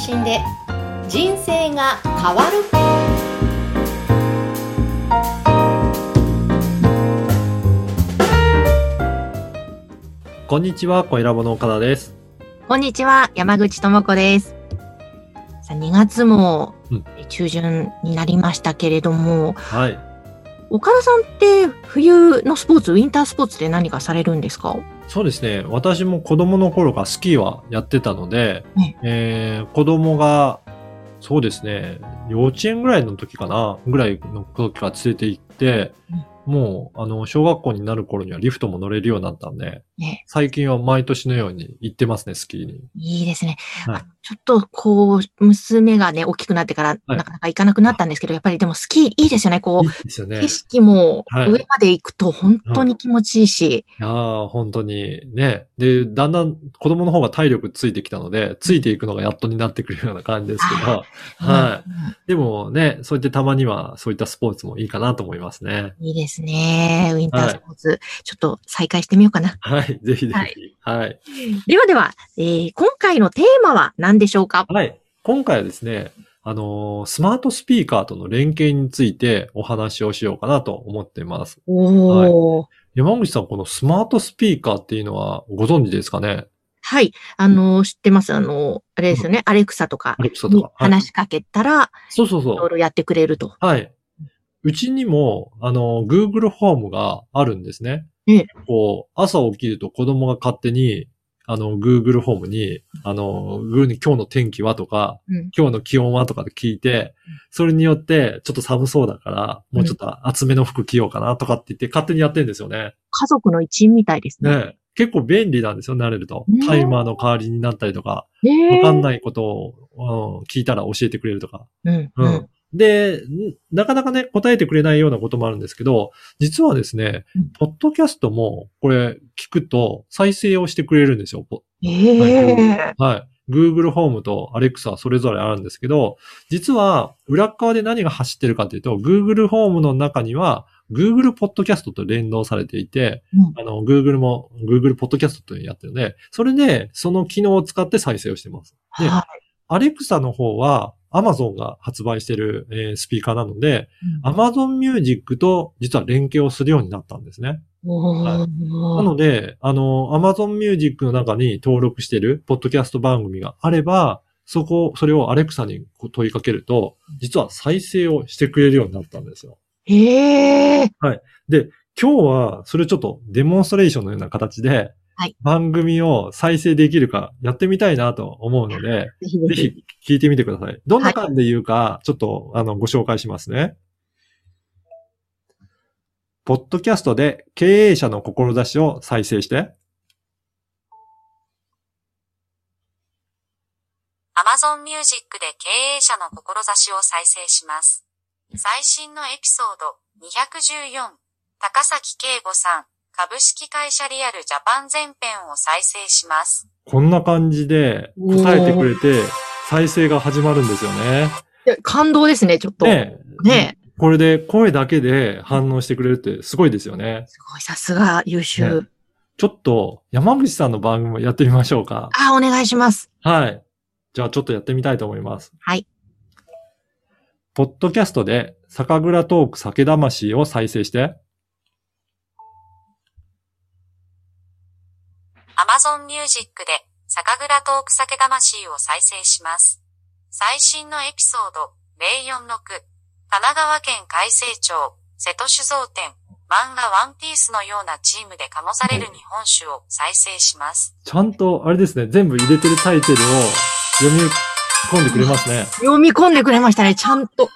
信で人生が変わるこんにちは、小ラボの岡田です。こんにちは、山口智子です。さあ、2月もうん中旬になりましたけれども、はい。岡田さんって冬のスポーツ、ウィンタースポーツって何かされるんですか？そうですね。私も子供の頃からスキーはやってたので、ねえー、子供が、そうですね、幼稚園ぐらいの時かな、ぐらいの時から連れて行って、もう、あの、小学校になる頃にはリフトも乗れるようになったんで、ね、最近は毎年のように行ってますね、スキーに。いいですね。はいあちょっとこう、娘がね、大きくなってからなかなか行かなくなったんですけど、やっぱりでもスキーいいですよね。こ、いいうですよね。景色もはい上まで行くと本当に気持ちいいし、いやー、本当にね。で、だんだん子供の方が体力ついてきたので、ついていくのがやっとになってくるような感じですけど、はいうんでもね、そうやってたまにはそういったスポーツもいいかなと思いますね。いいですね。ウィンタースポーツ、ちょっと再開してみようかな。はい、ぜひぜひ。ははい。ではでは、えー今回のテーマは何でしょうか？はい。今回はですね、あのースマートスピーカーとの連携についてお話をしようかなと思っています。おー。山口さん、このスマートスピーカーっていうのはご存知ですかね？はい。あの、知ってます？あの、あれですよね？アレクサとかアレクサとにか。はい、話しかけたら、そうそうそういろい。ろやってくれると。はい。うちにも、あの、Google ホームがあるんですね。ええこう、朝起きると子供が勝手に、あの、Google ホームに、あの、Google に今日の天気はとか、うん。今日の気温はとかで聞いて、それによって、ちょっと寒そうだから、もうちょっと厚めの服着ようかなとかって言って勝手にやってるんですよね。家族の一員みたいですね。ね結構便利なんですよ、慣れるとね。タイマーの代わりになったりとか、ねわかんい。ないことを、うん聞いたら教えてくれるとか。うん。ううんん。で、んなかなかね、答えてくれないようなこともあるんですけど、実はですねうん、ポッドキャストも、これ、聞くと、再生をしてくれるんですよ。ポええはい。Google ホームと Alexa それぞれあるんですけど、実は、裏っ側で何が走ってるかというと、Google ホームの中には、Google ポッドキャストと連動されていて、うんあの、Google も Google ポッドキャストとやってるので、それで、その機能を使って再生をしてます。ではアレクサの方は Amazon が発売してる、えースピーカーなので、い。Amazon Music と実は連携をするようになったんですね。おはなーので、あの、Amazon Music の中に登録してるポッドキャスト番組があれば、そこ、それをアレクサに問いかけると、実は再生をしてくれるようになったんですよ。ええで、今日はそれちょっとデモンストレーションのような形で、はい番組を再生できるかやってみたいなと思うので、ぜひぜ。ひ聞いてみてください。どんな感じで言うか、ちょっと、あの、ご紹介しますね。ポッドキャストで経営者の志を再生して、Amazon Music で経営者の志を再生します。最新のエピソード214高崎慶吾さん株式会社リアルジャパン全編を再生します。こんな感じで答えてくれて、再生が始まるんですよね。いや感動ですね、ちょっと。ねねこれで声だけで反応してくれるってすごいですよね。すごい、さすが、優秀。ねちょっと山口さんの番組もやってみましょうか。あ、お願いします。はい。じゃあちょっとやってみたいと思います。はい。ポッドキャストで酒蔵トーク酒魂を再生して、Amazon Music で酒蔵トーク酒魂を再生します。最新のエピソード046神奈川県海西町瀬戸酒造店漫画ワンピースのようなチームで醸される日本酒を再生します。ちゃんと、あれですね、全部入れてるタイトルを読み込んでくれますね。読み込んでくれましたね、ちゃんと。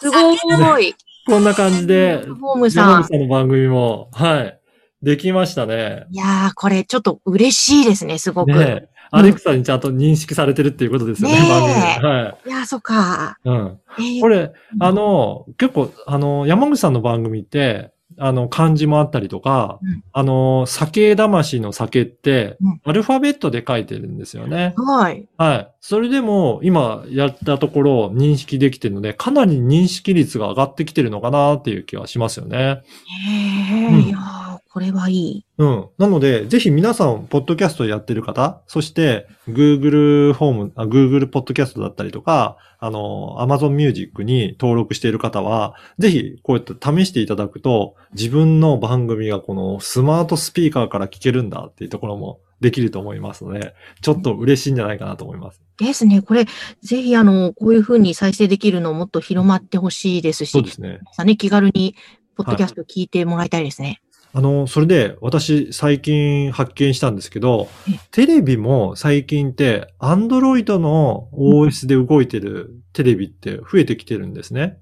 すごい。こんな感じで、ホームさん。さんの番組も、はい、できましたね。いやー、これちょっと嬉しいですね、すごく。ねアレクサにちゃんと認識されてるっていうことですよね、番組で。はい。いやー、そっか。うん。えーこれ、あの、結構、あの、山口さんの番組って、あの、漢字もあったりとか、うんあの、酒魂の酒ってうん、アルファベットで書いてるんですよね。はい。はい。それでも、今やったところ認識できてるので、かなり認識率が上がってきてるのかなっていう気はしますよね。へえ、うんこそれはいい。うん。なので、ぜひ皆さん、ポッドキャストやってる方、そして、Google ホーム、あ Google ポッドキャストだったりとか、あの、Amazon Music に登録している方は、ぜひ、こうやって試していただくと、自分の番組がこのスマートスピーカーから聞けるんだっていうところもできると思いますので、ちょっと嬉しいんじゃないかなと思います。ですね。これ、ぜひ、あの、こういうふうに再生できるのをもっと広まってほしいですし、そうですね。ね、気軽に、ポッドキャスト聞いてもらいたいですね。あの、それで私最近発見したんですけどえ、テレビも最近って、アンドロイドの OS で動いてるテレビって増えてきてるんですね。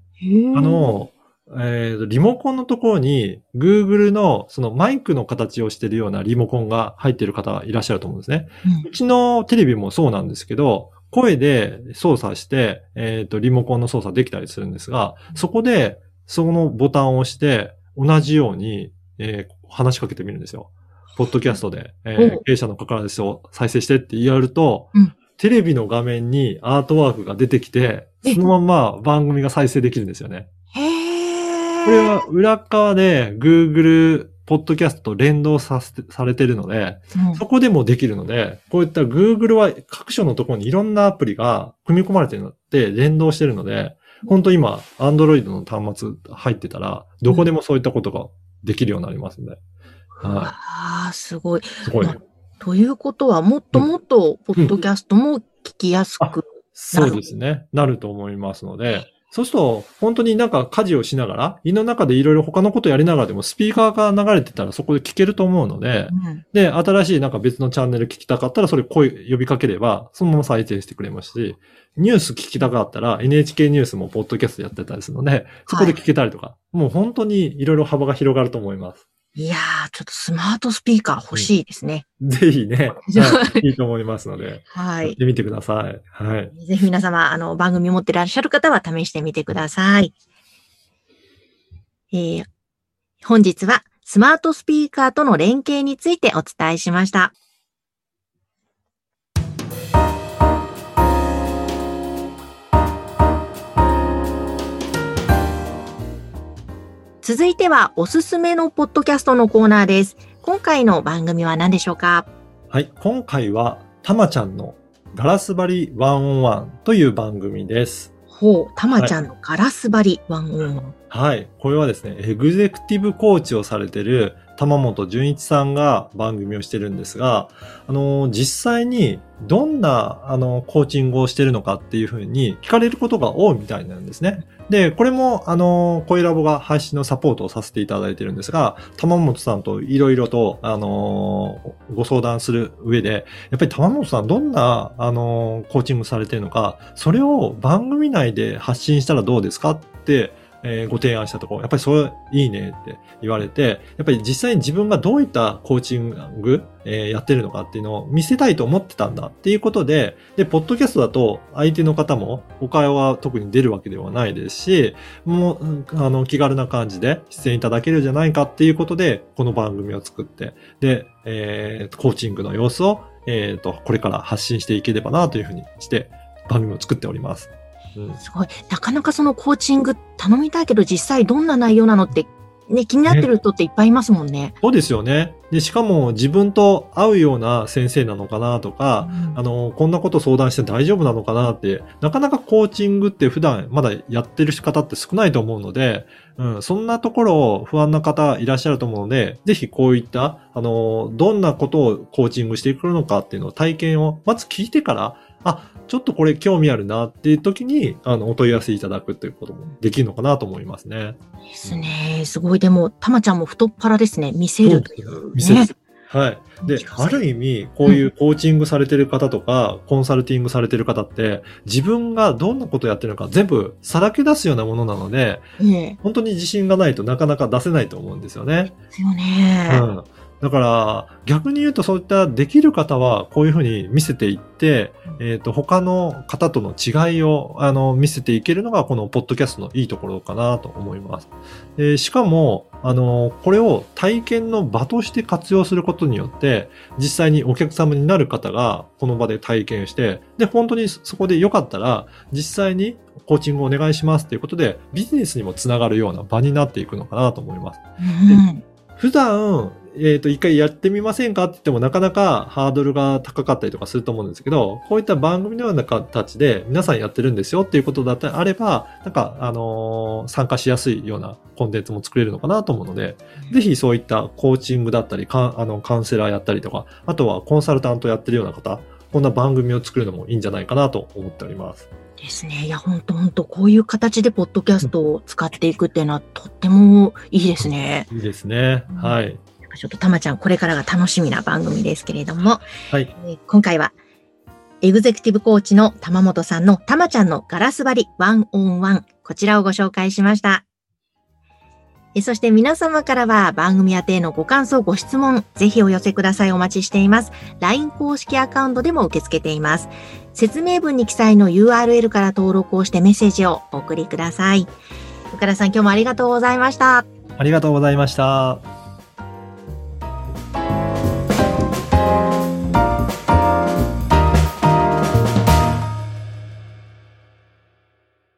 あ、の、えーとリモコンのところに Google のそのマイクの形をしてるようなリモコンが入ってる方いらっしゃると思うんですね。うちのテレビもそうなんですけど、声で操作して、えっ、と、リモコンの操作できたりするんですが、そこで、そのボタンを押して、同じように、えー話しかけてみるんですよ。ポッドキャストで、えーお経営者の関わらずを再生してって言われると、うん。テレビの画面にアートワークが出てきて、え。そのまんま番組が再生できるんですよね。これは裏側で Google ポッドキャストと連動させて、されてるので、うん。そこでもできるので、こういった Google は各所のところにいろんなアプリが組み込まれてるのって連動してるので、本当今、Android の端末入ってたら、どこでもそういったことができるようになりますので。はああ、すごい。い。すごいね。ということは、もっともっと、ポッドキャストも聞きやすく。そうですね。なると思いますので、そうすると、本当になんか家事をしながら、家の中でいろいろ他のことやりながらでもスピーカーが流れてたらそこで聞けると思うので、うんで、新しいなんか別のチャンネル聞きたかったら、それ声呼びかければ、そのまま再生してくれますし、ニュース聞きたかったら、NHK ニュースもポッドキャストやってたりするので、そこで聞けたりとか、もう本当にいろいろ幅が広がると思います。いやー、ちょっとスマートスピーカー欲しいですね。ぜひね、じゃあはいいいと思いますので、はい。やってみてください。はい。ぜひ皆様、あの、番組持ってらっしゃる方は試してみてください。えー本日はスマートスピーカーとの連携についてお伝えしました。続いてはおすすめのポッドキャストのコーナーです。今回の番組は何でしょうか？はい。今回は、たまちゃんのガラス張りワンオンワンという番組です。ほう、たまちゃんのガラス張りワンオンワン。はい。これはですね、エグゼクティブコーチをされてる玉本純一さんが番組をしてるんですが、あの、実際にどんな、あの、コーチングをしてるのかっていうふうに聞かれることが多いみたいなんですね。で、これも、あの、声ラボが配信のサポートをさせていただいてるんですが、玉本さんといろいろと、あの、ご相談する上で、やっぱり玉本さんどんな、あの、コーチングされてるのか、それを番組内で発信したらどうですかって、えーご提案したところ、やっぱりそれいいねって言われて、やっぱり実際に自分がどういったコーチング、えーやってるのかっていうのを見せたいと思ってたんだっていうことで、で、ポッドキャストだと相手の方もお会話は特に出るわけではないですし、もう、あの、気軽な感じで出演いただけるじゃないかっていうことで、この番組を作って、で、えーコーチングの様子を、えっ、と、これから発信していければなというふうにして、番組を作っております。うんすごい。なかなかそのコーチング頼みたいけど実際どんな内容なのって、ね、気になってる人っていっぱいいますもんね。そうですよね。で、しかも自分と合うような先生なのかなとか、あの、こんなこと相談して大丈夫なのかなって、なかなかコーチングって普段まだやってる方って少ないと思うので、うん、そんなところを不安な方いらっしゃると思うので、ぜひこういった、あの、どんなことをコーチングしていくのかっていうのを体験をまず聞いてから、あ、ちょっとこれ興味あるなっていう時に、あの、お問い合わせいただくということもできるのかなと思いますね。ですね。すごい。でも、たまちゃんも太っ腹ですね。見せるという、ね。見せるはい。である意味、こういうコーチングされてる方とか、コンサルティングされてる方って、自分がどんなことをやってるのか全部さらけ出すようなものなので、ええ本当に自信がないとなかなか出せないと思うんですよね。ですよね。うん。だから、逆に言うとそういったできる方は、こういうふうに見せていって、えっ、と、他の方との違いを、あの、見せていけるのが、このポッドキャストのいいところかなと思います。でしかも、あの、これを体験の場として活用することによって、実際にお客様になる方が、この場で体験して、で、本当にそこでよかったら、実際にコーチングをお願いしますということで、ビジネスにもつながるような場になっていくのかなと思います。うん。普段、えっ、と、一回やってみませんかって言ってもなかなかハードルが高かったりとかすると思うんですけど、こういった番組のような形で皆さんやってるんですよっていうことだったらあれば、なんか、あのー参加しやすいようなコンテンツも作れるのかなと思うので、ぜひそういったコーチングだったり、かんあの、カウンセラーやったりとか、あとはコンサルタントやってるような方、こんな番組を作るのもいいんじゃないかなと思っております。ですね。いや、ほんとほんと、こういう形でポッドキャストを使っていくっていうのはとってもいいですね。いいですね。はい。ちょっとたまちゃん、これからが楽しみな番組ですけれども、はい。えー今回は、エグゼクティブコーチの玉本さんのたまちゃんのガラス張りワンオンワン、こちらをご紹介しました。そして皆様からは番組宛てのご感想、ご質問、ぜひお寄せください。お待ちしています。LINE 公式アカウントでも受け付けています。説明文に記載の URL から登録をしてメッセージをお送りください。岡田さん、今日もありがとうございました。ありがとうございました。